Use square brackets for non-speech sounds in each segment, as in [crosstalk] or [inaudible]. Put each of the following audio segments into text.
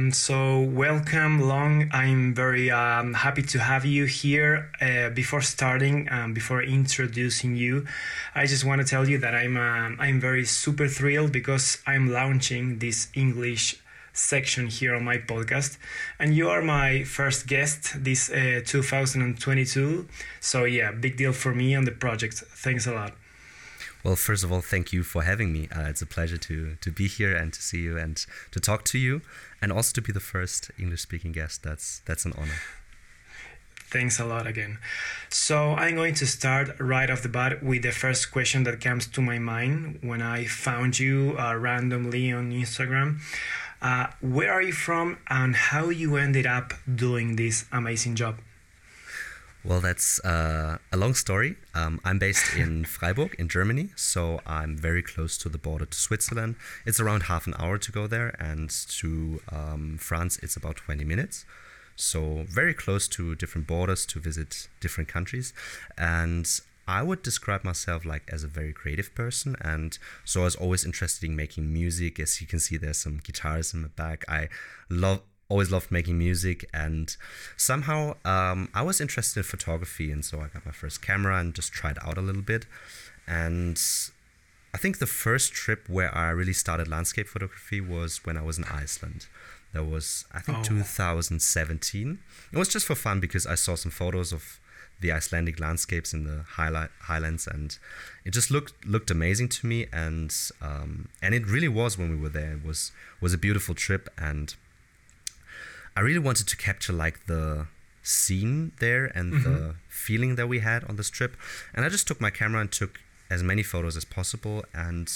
Um, so, welcome, Long. I'm very um, happy to have you here. Uh, before starting, um, before introducing you, I just want to tell you that I'm um, I'm very super thrilled because I'm launching this English section here on my podcast, and you are my first guest this uh, 2022. So, yeah, big deal for me on the project. Thanks a lot. Well, first of all, thank you for having me. Uh, it's a pleasure to to be here and to see you and to talk to you, and also to be the first English-speaking guest. That's that's an honor. Thanks a lot again. So I'm going to start right off the bat with the first question that comes to my mind when I found you uh, randomly on Instagram. Uh, where are you from, and how you ended up doing this amazing job? Well, that's uh, a long story. Um, I'm based in [laughs] Freiburg in Germany, so I'm very close to the border to Switzerland. It's around half an hour to go there, and to um, France, it's about 20 minutes. So, very close to different borders to visit different countries. And I would describe myself like as a very creative person, and so I was always interested in making music. As you can see, there's some guitars in the back. I love always loved making music and somehow um, i was interested in photography and so i got my first camera and just tried out a little bit. And i think the first trip where i really started landscape photography was when i was in iceland. That was i think oh. 2017 it was just for fun because i saw some photos of the icelandic landscapes in the highlight, highlands and it just looked looked amazing to me. And um, and it really was when we were there. It was was a beautiful trip and I really wanted to capture like the scene there and mm-hmm. the feeling that we had on this trip. And I just took my camera and took as many photos as possible. And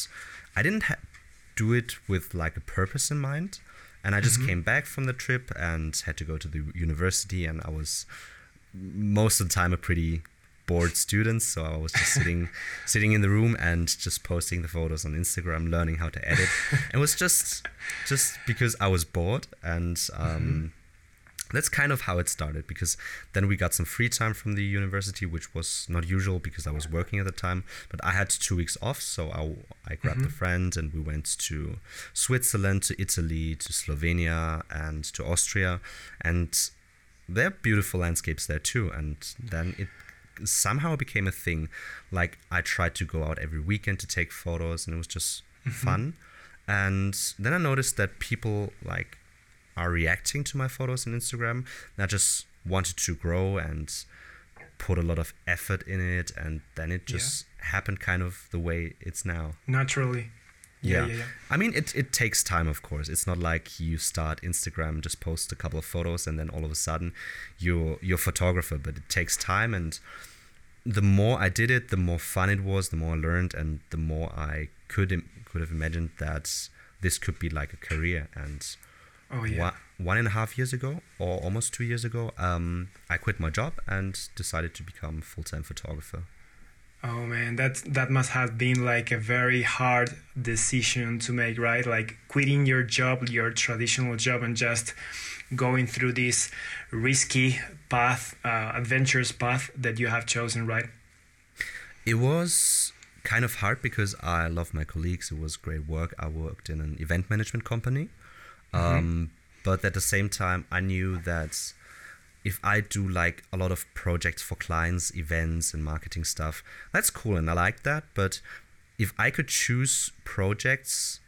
I didn't ha- do it with like a purpose in mind. And I just mm-hmm. came back from the trip and had to go to the university. And I was most of the time a pretty bored students so i was just sitting [laughs] sitting in the room and just posting the photos on instagram learning how to edit it was just just because i was bored and um, mm-hmm. that's kind of how it started because then we got some free time from the university which was not usual because i was working at the time but i had two weeks off so i, I grabbed mm-hmm. a friend and we went to switzerland to italy to slovenia and to austria and there are beautiful landscapes there too and then it somehow became a thing. Like I tried to go out every weekend to take photos, and it was just mm-hmm. fun. And then I noticed that people like are reacting to my photos on Instagram. And I just wanted to grow and put a lot of effort in it, and then it just yeah. happened kind of the way it's now. Naturally. Yeah. Yeah. I mean, it, it takes time, of course. It's not like you start Instagram, just post a couple of photos, and then all of a sudden you're you're a photographer. But it takes time, and the more I did it, the more fun it was, the more I learned, and the more I could Im- could have imagined that this could be like a career. And oh, yeah. one, one and a half years ago, or almost two years ago, um, I quit my job and decided to become full time photographer. Oh man, that that must have been like a very hard decision to make, right? Like quitting your job, your traditional job, and just going through this risky path, uh, adventurous path that you have chosen, right? It was kind of hard because I love my colleagues. It was great work. I worked in an event management company, mm-hmm. um, but at the same time, I knew that if I do like a lot of projects for clients, events, and marketing stuff, that's cool and I like that. But if I could choose projects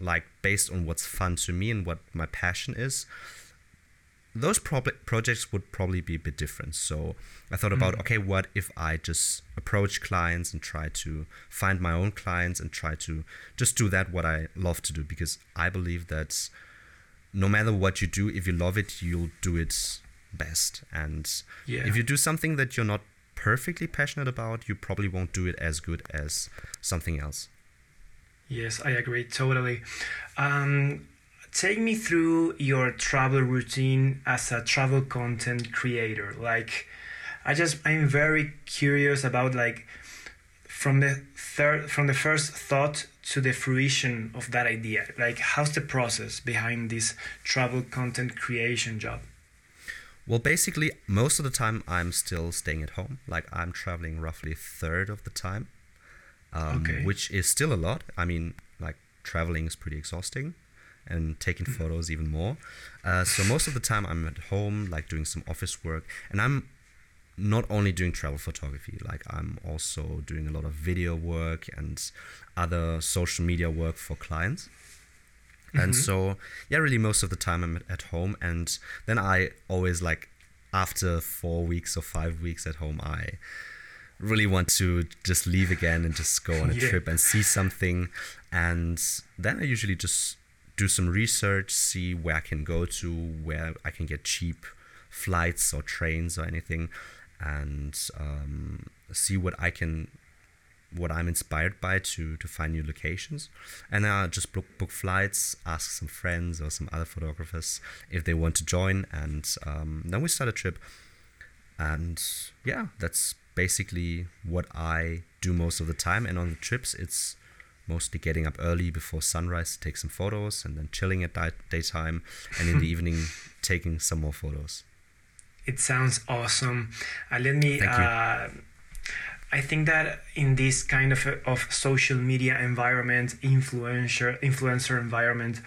like based on what's fun to me and what my passion is, those pro- projects would probably be a bit different. So I thought about, mm. okay, what if I just approach clients and try to find my own clients and try to just do that what I love to do because I believe that no matter what you do, if you love it, you'll do it best. And yeah. if you do something that you're not perfectly passionate about, you probably won't do it as good as something else. Yes, I agree totally. Um, take me through your travel routine as a travel content creator. Like, I just I'm very curious about like from the third from the first thought to the fruition of that idea. Like, how's the process behind this travel content creation job? Well, basically, most of the time I'm still staying at home. Like I'm traveling roughly a third of the time, um, okay. which is still a lot. I mean, like traveling is pretty exhausting, and taking photos even more. Uh, so most of the time I'm at home, like doing some office work, and I'm not only doing travel photography, like I'm also doing a lot of video work and other social media work for clients. Mm-hmm. And so, yeah, really most of the time I'm at home, and then I always like after four weeks or five weeks at home, I really want to just leave again and just go on a [laughs] yeah. trip and see something. And then I usually just do some research, see where I can go to, where I can get cheap flights or trains or anything and um, see what I can what I'm inspired by to to find new locations, and I just book book flights, ask some friends or some other photographers if they want to join, and um, then we start a trip. And yeah, that's basically what I do most of the time. And on the trips, it's mostly getting up early before sunrise to take some photos, and then chilling at day- daytime, and in the [laughs] evening taking some more photos. It sounds awesome. Uh, let me. Uh, I think that in this kind of of social media environment, influencer influencer environment,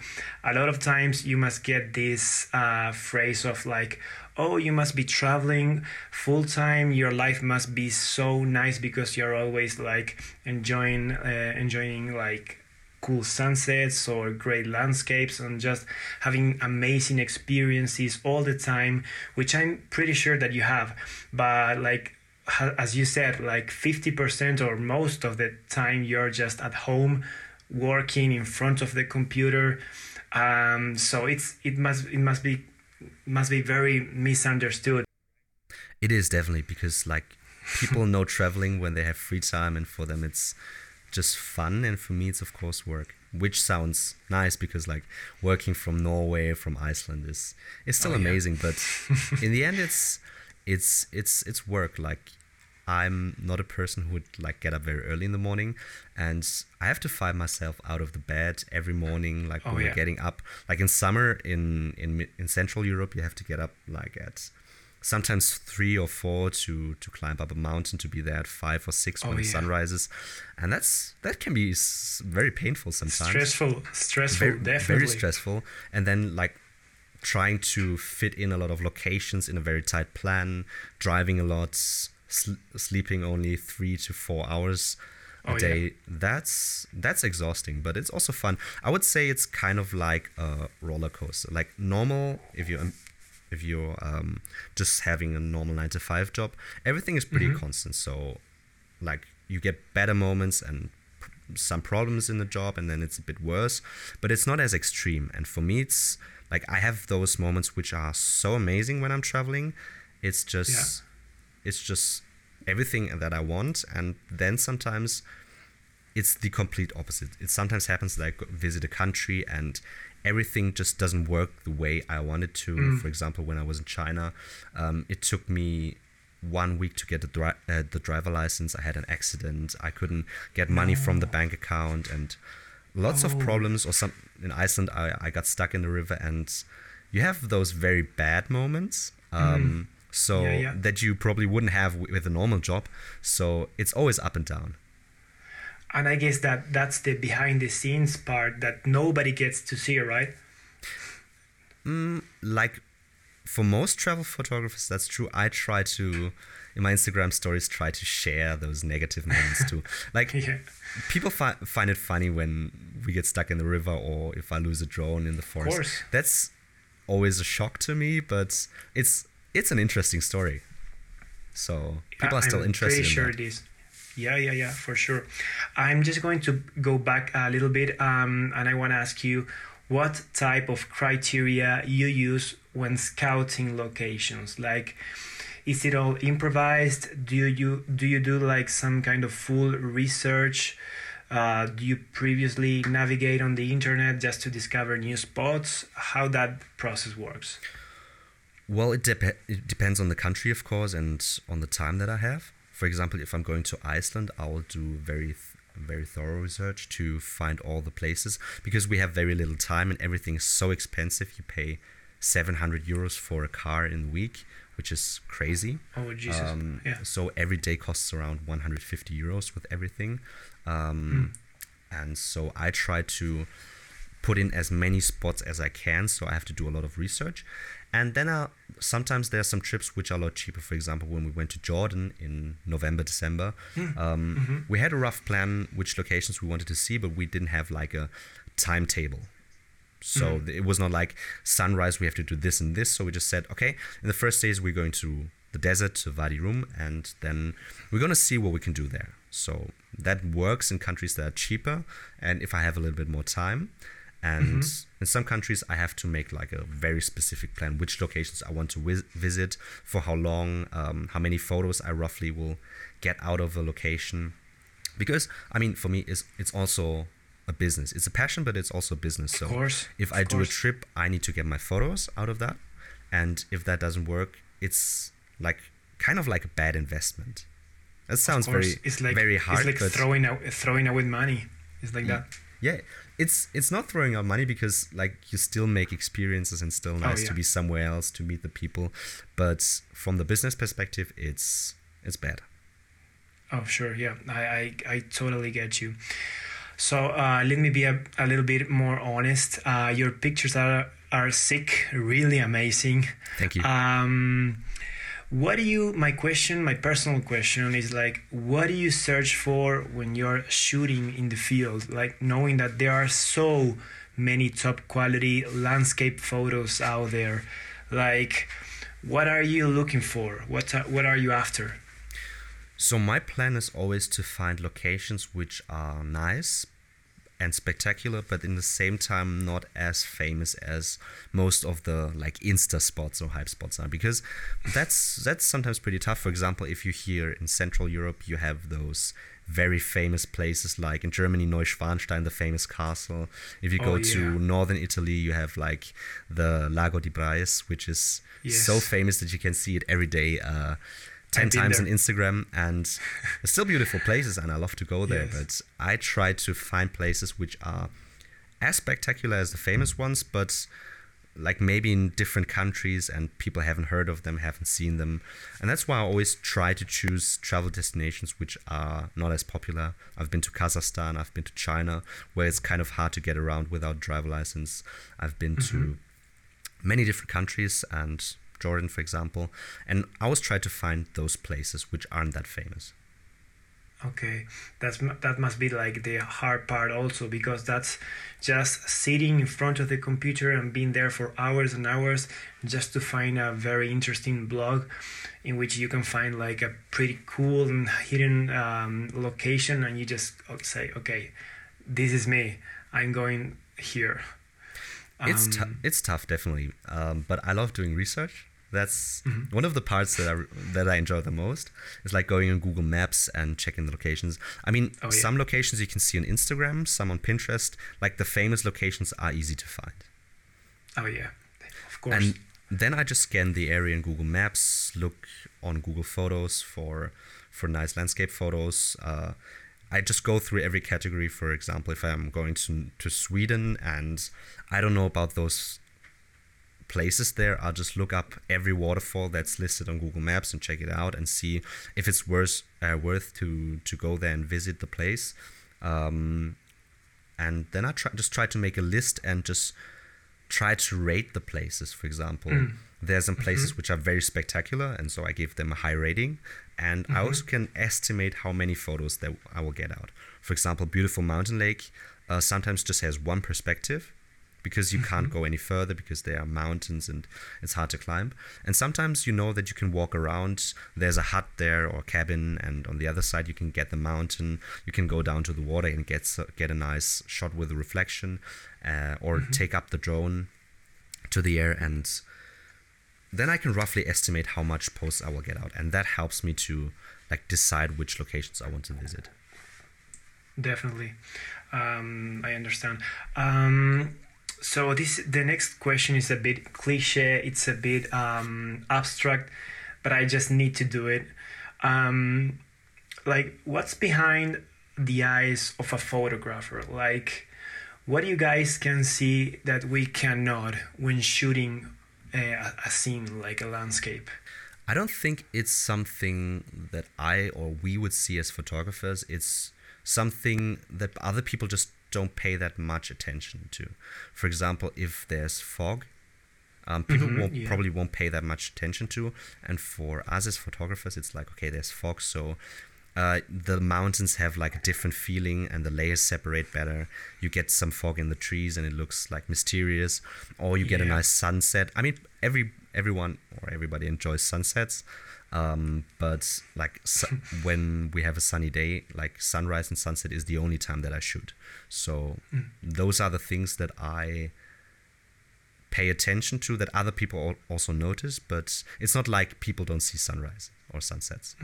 a lot of times you must get this uh, phrase of like, "Oh, you must be traveling full time. Your life must be so nice because you're always like enjoying uh, enjoying like cool sunsets or great landscapes and just having amazing experiences all the time which i'm pretty sure that you have but like as you said like 50% or most of the time you're just at home working in front of the computer. Um, so it's it must it must be must be very misunderstood. It is definitely because like people know [laughs] traveling when they have free time and for them it's just fun. And for me it's of course work which sounds nice because like working from norway from iceland is is still oh, amazing yeah. but [laughs] in the end it's it's it's it's work. Like i'm not a person who would like get up very early in the morning and i have to find myself out of the bed every morning like oh, when yeah. we're getting up. Like in summer in in in central europe you have to get up like at sometimes three or four to to climb up a mountain to be there at five or six oh, when yeah. the sun rises. And that's that can be very painful sometimes. Stressful stressful very, definitely. very stressful. And then like trying to fit in a lot of locations in a very tight plan driving a lot sl- sleeping only three to four hours a oh, day yeah. that's that's exhausting but it's also fun i would say it's kind of like a roller coaster like normal if you if you're um, just having a normal nine to five job, everything is pretty mm-hmm. constant. So, like, you get better moments and some problems in the job, and then it's a bit worse, but it's not as extreme. And for me, it's like I have those moments which are so amazing when I'm traveling. It's just. It's just everything that I want, and then sometimes it's the complete opposite. It sometimes happens that I visit a country and everything just doesn't work the way I wanted to. Mm. For example, when I was in China, um, it took me one week to get the, dri- uh, the driver license. I had an accident. I couldn't get money no. from the bank account and lots oh. of problems. Or some in Iceland, I, I got stuck in the river, and you have those very bad moments. Um, mm. So yeah, yeah. that you probably wouldn't have with a normal job. So it's always up and down and i guess that that's the behind the scenes part that nobody gets to see right mm, like for most travel photographers that's true i try to in my instagram stories try to share those negative moments too [laughs] like yeah. people fi- find it funny when we get stuck in the river or if i lose a drone in the forest that's always a shock to me but it's it's an interesting story so people are still I'm interested pretty sure in that. it is yeah, yeah, yeah, for sure. I'm just going to go back a little bit um, and I want to ask you what type of criteria you use when scouting locations. Like, is it all improvised? Do you do you do like some kind of full research? Uh, do you previously navigate on the internet just to discover new spots? How that process works? Well, it, dep- it depends on the country, of course, and on the time that I have for example, if I'm going to Iceland, I'll do very very thorough research to find all the places because we have very little time and everything is so expensive. You pay 700 euros for a car in the week, which is crazy. Oh Jesus! Um, yeah. So every day costs around 150 euros with everything, um, mm. and so I try to put in as many spots as I can. So I have to do a lot of research. And then uh, sometimes there are some trips which are a lot cheaper. For example, when we went to Jordan in November, December, Hmm. um, Mm-hmm. we had a rough plan which locations we wanted to see, but we didn't have like a timetable. So Mm-hmm. it was not like sunrise, we have to do this and this. So we just said, okay, in the first days, we're going to the desert, to Wadi Rum, and then we're going to see what we can do there. So that works in countries that are cheaper, and if I have a little bit more time. And in some countries, I have to make like a very specific plan, which locations I want to vis- visit, for how long, um, how many photos I roughly will get out of a location because I mean, for me, it's it's also a business. It's a passion, but it's also a business. So course, if I do a trip, I need to get my photos out of that, and if that doesn't work, it's like kind of like a bad investment. That sounds very it's like very hard, it's like throwing out throwing away money. It's like that. yeah, it's it's not throwing out money because like you still make experiences and still nice Oh, yeah. to be somewhere else to meet the people, but from the business perspective, it's it's bad. Oh, sure. Yeah, I, I, I totally get you. So uh, let me be a, a little bit more honest. Uh, your pictures are are sick, really amazing. Thank you. Um, what do you? My question, my personal question is like, what do you search for when you're shooting in the field? Like knowing that there are so many top quality landscape photos out there. Like, what are you looking for? What are, what are you after? So my plan is always to find locations which are nice and spectacular, but in the same time not as famous as most of the like Insta spots or hype spots are, because that's that's sometimes pretty tough. For example, if you here in Central Europe, you have those very famous places like in Germany, Neuschwanstein, the famous castle. If you Oh, go yeah. to northern Italy, you have like the Lago di Braies, which is so famous that you can see it every day. Uh, 10 times there. on Instagram and [laughs] still beautiful places and I love to go there Yes. but I try to find places which are as spectacular as the famous ones but like maybe in different countries and people haven't heard of them haven't seen them and that's why I always try to choose travel destinations which are not as popular I've been to Kazakhstan I've been to China where it's kind of hard to get around without driver license I've been to mm-hmm. many different countries and Jordan, for example, and I always try to find those places which aren't that famous. Okay, that's that must be like the hard part also because that's just sitting in front of the computer and being there for hours and hours just to find a very interesting blog in which you can find like a pretty cool and hidden um, location and you just uh, say, okay, this is me. I'm going here. it's tou- Um, it's tough, definitely, um, but I love doing research. That's Mm-hmm. one of the parts that I that I enjoy the most. Is like going on Google Maps and checking the locations. I mean, Oh, yeah. some locations you can see on Instagram, some on Pinterest. Like the famous locations are easy to find. oh yeah, of course. And then I just scan the area in Google Maps, look on Google Photos for for nice landscape photos. Uh, I just go through every category. For example, if I'm going to to Sweden and I don't know about those places there, I'll just look up every waterfall that's listed on Google Maps and check it out and see if it's worth uh, worth to to go there and visit the place. Um, and then I try, just try to make a list and just try to rate the places. For example, there's some places which are very spectacular, and so I give them a high rating. And I also can estimate how many photos that I will get out. For example, beautiful mountain lake uh, sometimes just has one perspective because you can't go any further because there are mountains and it's hard to climb. And sometimes you know that you can walk around. There's a hut there or cabin, and on the other side you can get the mountain. You can go down to the water and get get a nice shot with a reflection, uh, or take up the drone to the air and then I can roughly estimate how much posts I will get out, and that helps me to like decide which locations I want to visit. Definitely, um, I understand. Um, so this the next question is a bit cliche. It's a bit um, abstract, but I just need to do it. Um, like, what's behind the eyes of a photographer? Like, what do you guys can see that we cannot when shooting a, a scene like a landscape. I don't think it's something that I or we would see as photographers. It's something that other people just don't pay that much attention to. For example, if there's fog, um, people Mhm, won't, yeah. probably won't pay that much attention to. And for us as photographers, it's like okay, there's fog, so uh, the mountains have like a different feeling, and the layers separate better. You get some fog in the trees, and it looks like mysterious. Or you get a nice sunset. I mean, every everyone or everybody enjoys sunsets. Um, but like su- [laughs] when we have a sunny day, like sunrise and sunset is the only time that I shoot. So Mm. those are the things that I pay attention to that other people also notice. But it's not like people don't see sunrise or sunsets.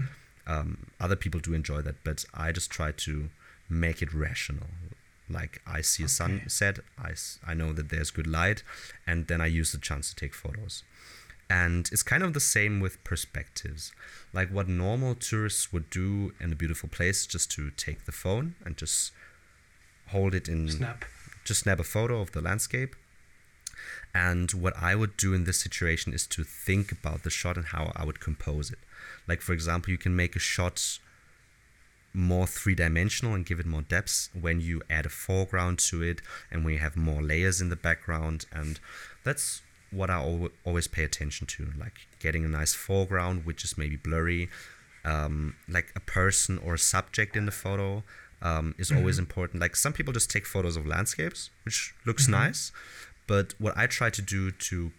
Um, other people do enjoy that, but I just try to make it rational. Like I see a Okay. sunset, I know that there's good light, and then I use the chance to take photos. And it's kind of the same with perspectives. Like what normal tourists would do in a beautiful place, just to take the phone and just hold it in, Snap. just snap a photo of the landscape. And what I would do in this situation is to think about the shot and how I would compose it. Like, for example, you can make a shot more three dimensional and give it more depth when you add a foreground to it and when you have more layers in the background. And that's what I al- always pay attention to like getting a nice foreground, which is maybe blurry, um, like a person or a subject in the photo. Um, is always important. Like some people just take photos of landscapes, which looks nice, but what I try to do to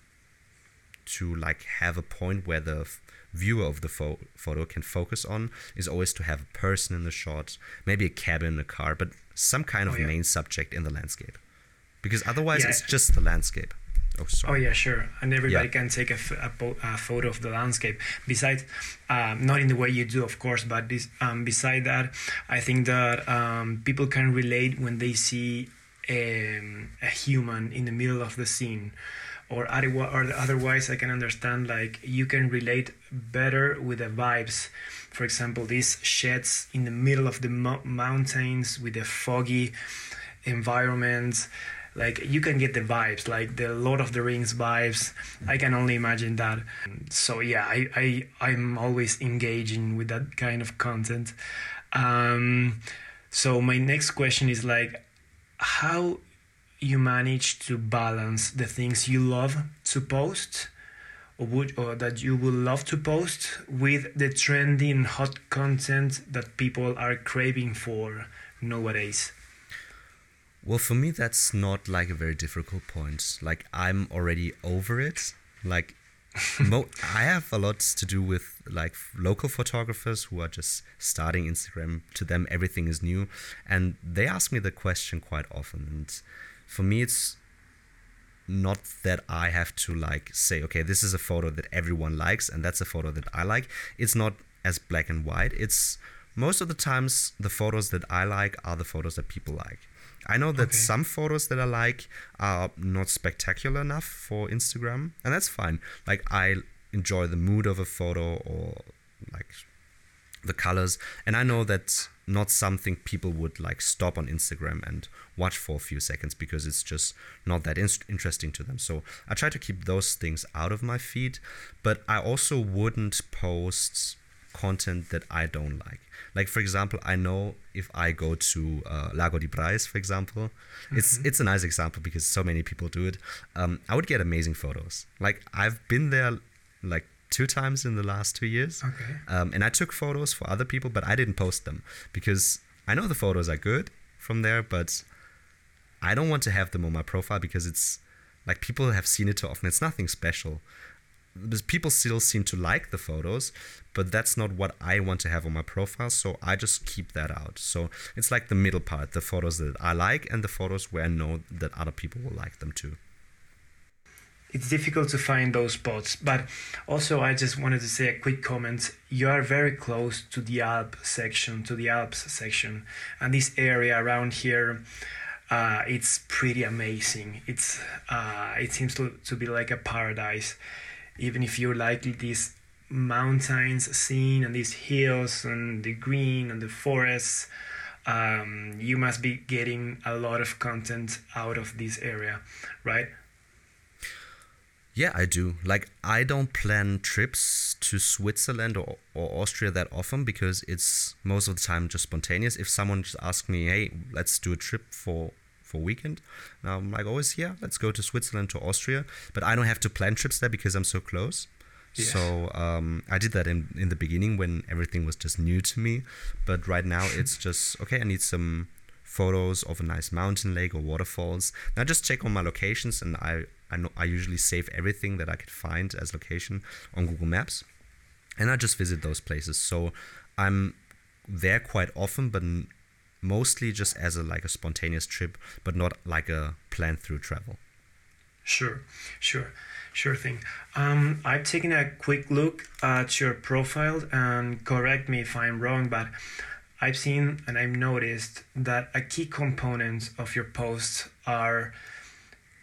to like have a point where the f- viewer of the pho- photo can focus on is always to have a person in the shot, maybe a cabin, a car, but some kind of Oh, yeah. main subject in the landscape. Because otherwise, Yeah. it's just the landscape. Oh, Oh yeah, sure. And everybody Yeah. can take a, f- a po- a photo of the landscape. Besides, um, not in the way you do, of course, but this, um, beside that, I think that um, people can relate when they see um, a human in the middle of the scene. Or, or otherwise, I can understand like you can relate better with the vibes. For example, these sheds in the middle of the mo- mountains with a foggy environment like you can get the vibes like the lord of the rings vibes i can only imagine that so yeah i, I i'm always engaging with that kind of content um so my next question is like how you manage to balance the things you love to post or would or that you would love to post with the trending hot content that people are craving for nowadays Well, for me, that's not like a very difficult point. Like, I'm already over it. Like, mo- I have a lot to do with like local photographers who are just starting Instagram. To them, everything is new, and they ask me the question quite often. And for me, it's not that I have to like say, okay, this is a photo that everyone likes, and that's a photo that I like. It's not as black and white. It's most of the times the photos that I like are the photos that people like. I know that Okay. some photos that I like are not spectacular enough for Instagram, and that's fine. Like I enjoy the mood of a photo or like the colors, and I know that's not something people would like stop on Instagram and watch for a few seconds because it's just not that in- interesting to them. So I try to keep those things out of my feed, but I also wouldn't post content that I don't like. Like for example, I know if I go to uh, Lago di Braies, for example, it's it's a nice example because so many people do it. Um, I would get amazing photos. Like I've been there like two times in the last two years, Okay. um, and I took photos for other people, but I didn't post them because I know the photos are good from there, but I don't want to have them on my profile because it's like people have seen it too often. It's nothing special. People still seem to like the photos, but that's not what I want to have on my profile. So I just keep that out. So it's like the middle part, the photos that I like and the photos where I know that other people will like them too. it's difficult to find those spots. But also, I just wanted to say a quick comment. You are very close to the Alp section, to the Alps section, and this area around here. Uh, it's pretty amazing. It's uh, it seems to, to be like a paradise, even if you like these mountains scene and these hills and the green and the forests. Um, you must be getting a lot of content out of this area, right? Yeah, I do. Like, I don't plan trips to Switzerland or, or Austria that often because it's most of the time just spontaneous. If someone just asks me, hey, let's do a trip for for a weekend. And I'm like always, yeah, let's go to Switzerland to Austria, but I don't have to plan trips there because I'm so close. So um, I did that in in the beginning when everything was just new to me, but right now it's [laughs] just okay. I need some photos of a nice mountain lake or waterfalls. Now I just check on my locations, and I I, know, I usually save everything that I could find as location on Google Maps, and I just visit those places. So I'm there quite often, but mostly just as a like a spontaneous trip, but not like a planned through travel. Sure, sure. Sure thing. Um, I've taken a quick look at your profile and correct me if I'm wrong, but I've seen and I've noticed that a key component of your posts are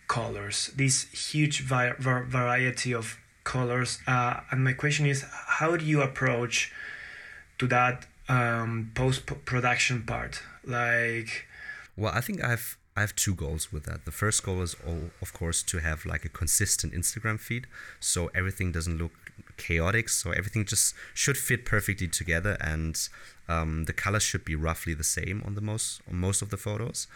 colors, this huge vi- variety of colors. Uh, and my question is, how do you approach to that um, post production part? Like, well, I think I've I have two goals with that. The first goal is, all, of course, to have like a consistent Instagram feed, so everything doesn't look chaotic. So everything just should fit perfectly together, and um, the colors should be roughly the same on the most on most of the photos.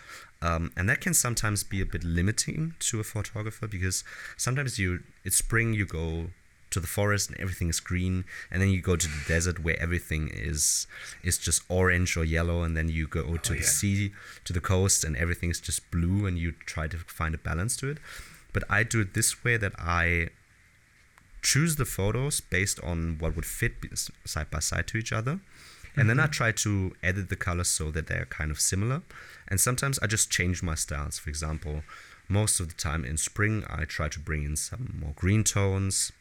Um, and that can sometimes be a bit limiting to a photographer because sometimes you it's spring, you go to the forest and everything is green and then you go to the desert where everything is is just orange or yellow and then you go to oh, the yeah. sea to the coast and everything is just blue and you try to find a balance to it but i do it this way that i choose the photos based on what would fit side by side to each other and then i mm-hmm. try to edit the colors so that they're kind of similar and sometimes i just change my styles for example most of the time in spring i try to bring in some more green tones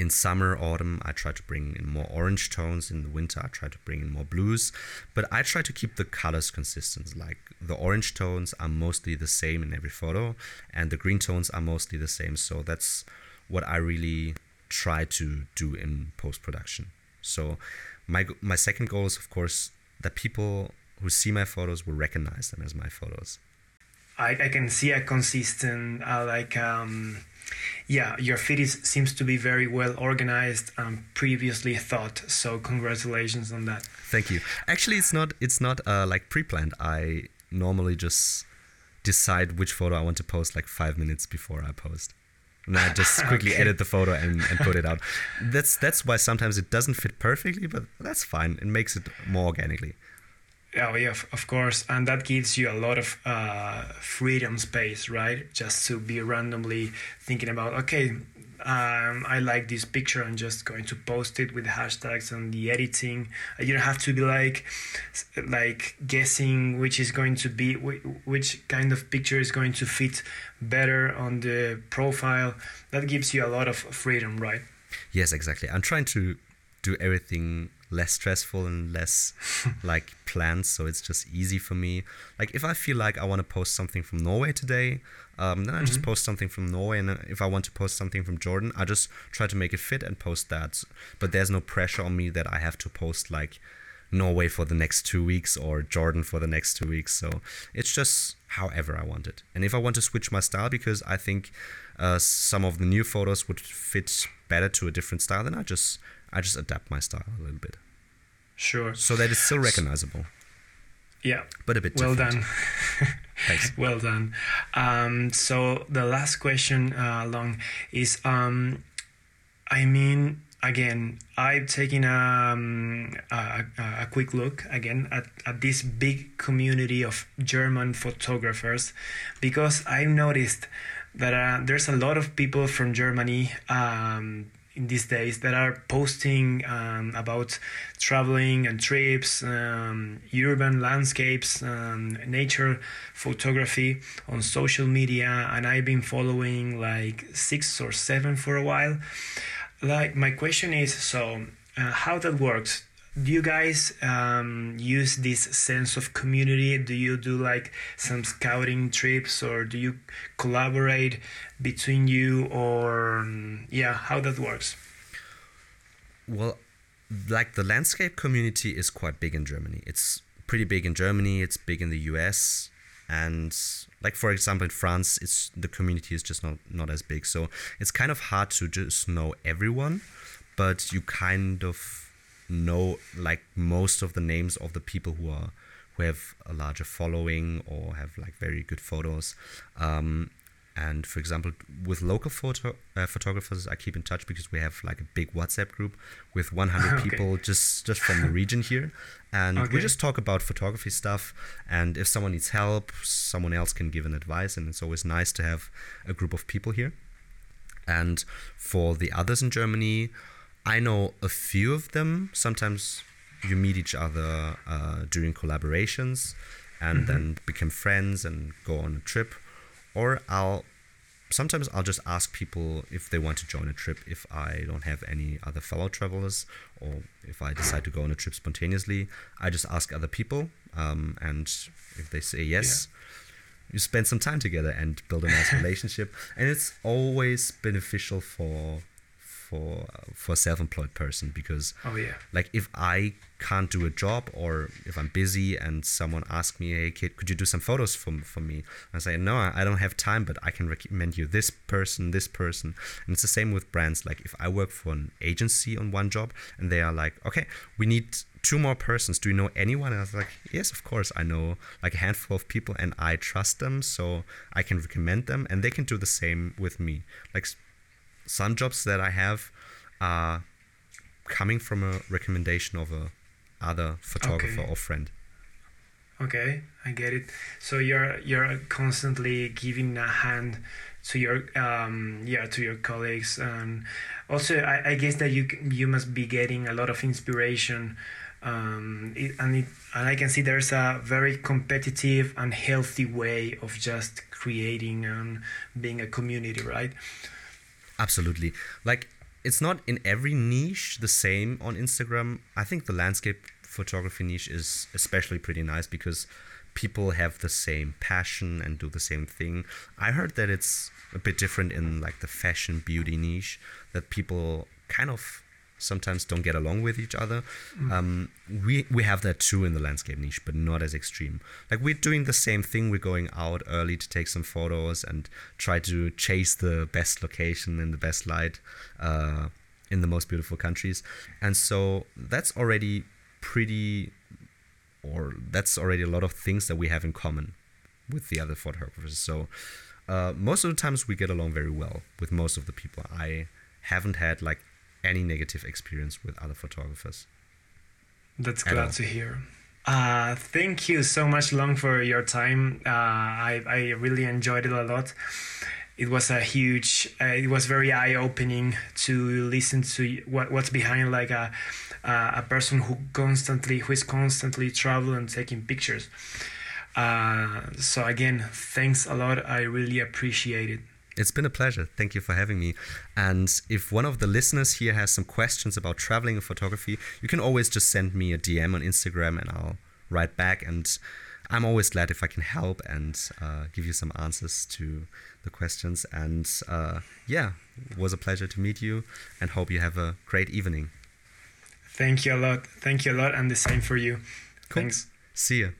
in summer, autumn, I try to bring in more orange tones. In the winter, I try to bring in more blues. But I try to keep the colors consistent. Like the orange tones are mostly the same in every photo, and the green tones are mostly the same. So that's what I really try to do in post production. So my my second goal is, of course, that people who see my photos will recognize them as my photos. I, I can see a consistent uh, like um, yeah, your feed is, seems to be very well organized and previously thought. So congratulations on that. Thank you. Actually, it's not it's not uh, like pre-planned. I normally just decide which photo I want to post like five minutes before I post. And I just [laughs] quickly okay. edit the photo and, and put it out. That's that's why sometimes it doesn't fit perfectly, but that's fine. It makes it more organically. Oh yeah, of course, and that gives you a lot of uh, freedom space, right? Just to be randomly thinking about, okay, um, I like this picture. I'm just going to post it with hashtags and the editing. You don't have to be like, like guessing which is going to be which kind of picture is going to fit better on the profile. That gives you a lot of freedom, right? Yes, exactly. I'm trying to do everything less stressful and less [laughs] like planned so it's just easy for me. Like if i feel like i want to post something from norway today um, then i mm-hmm. just post something from norway and if i want to post something from jordan i just try to make it fit and post that. But there's no pressure on me that i have to post like norway for the next two weeks or jordan for the next two weeks. So it's just however i want it. And if i want to switch my style because i think uh, some of the new photos would fit better to a different style then i just I just adapt my style a little bit. Sure. So that it's still recognizable. Yeah. But a bit well different. done. [laughs] Thanks. [laughs] well done. Um, so the last question, uh, Long, is um, I mean, again, I've taken um, a, a, quick look again at, at this big community of German photographers because I've noticed that uh, there's a lot of people from Germany um, in these days that are posting um, about traveling and trips, um, urban landscapes, um, nature photography on social media, and I've been following like six or seven for a while. Like my question is, so uh, how that works? Do you guys um, use this sense of community? Do you do like some scouting trips or do you collaborate between you or um, yeah how that works? Well like the landscape community is quite big in germany. It's pretty big in germany it's big in the us and like for example in france it's the community is just not not as big. So it's kind of hard to just know everyone but you kind of know like most of the names of the people who are who have a larger following or have like very good photos. Um, and for example, with local photo uh, photographers, I keep in touch because we have like a big WhatsApp group with 100 [laughs] Okay. people just just from the region here, and we just talk about photography stuff. And if someone needs help, someone else can give an advice, and it's always nice to have a group of people here. And for the others in Germany, I know a few of them. Sometimes you meet each other uh, during collaborations and then become friends and go on a trip. Or I'll sometimes I'll just ask people if they want to join a trip if I don't have any other fellow travelers or if I decide to go on a trip spontaneously. I just ask other people, um, and if they say yes, you spend some time together and build a nice [laughs] relationship. And it's always beneficial for for for a self-employed person because Oh yeah. like if I can't do a job or if I'm busy and someone asks me, hey kid, could you do some photos for, for me? I say, no, I don't have time, but I can recommend you this person, this person. And it's the same with brands. Like if I work for an agency on one job and they are like, okay, we need two more persons. Do you know anyone? And I was like, yes, of course. I know like a handful of people and I trust them. So I can recommend them and they can do the same with me. Like some jobs that I have are coming from a recommendation of a other photographer Okay. or friend. Okay, I get it. So you're you're constantly giving a hand to your um yeah to your colleagues and also I, I guess that you you must be getting a lot of inspiration um it, and it and I can see there's a very competitive and healthy way of just creating and being a community right Absolutely. Like it's not in every niche the same on Instagram. I think the landscape photography niche is especially pretty nice because people have the same passion and do the same thing. I heard that it's a bit different in like the fashion beauty niche that people kind of sometimes don't get along with each other. Um, we we have that too in the landscape niche, but not as extreme. Like we're doing the same thing. We're going out early to take some photos and try to chase the best location and the best light uh, in the most beautiful countries. And so that's already pretty, or that's already a lot of things that we have in common with the other photographers. So uh, most of the times we get along very well with most of the people. I haven't had like any negative experience with other photographers. That's At glad all. to hear. Uh, thank you so much, Long, for your time. Uh, I, I really enjoyed it a lot. It was a huge, uh, it was very eye opening to listen to what, what's behind like a, uh, a person who constantly, who is constantly traveling and taking pictures. Uh, so again, thanks a lot. I really appreciate it. It's been a pleasure. Thank you for having me. And if one of the listeners here has some questions about traveling and photography, you can always just send me a DM on Instagram and I'll write back. And I'm always glad if I can help and uh, give you some answers to the questions. And uh, yeah, it was a pleasure to meet you and hope you have a great evening. Thank you a lot. Thank you a lot, and the same for you. Cool. Thanks. See you.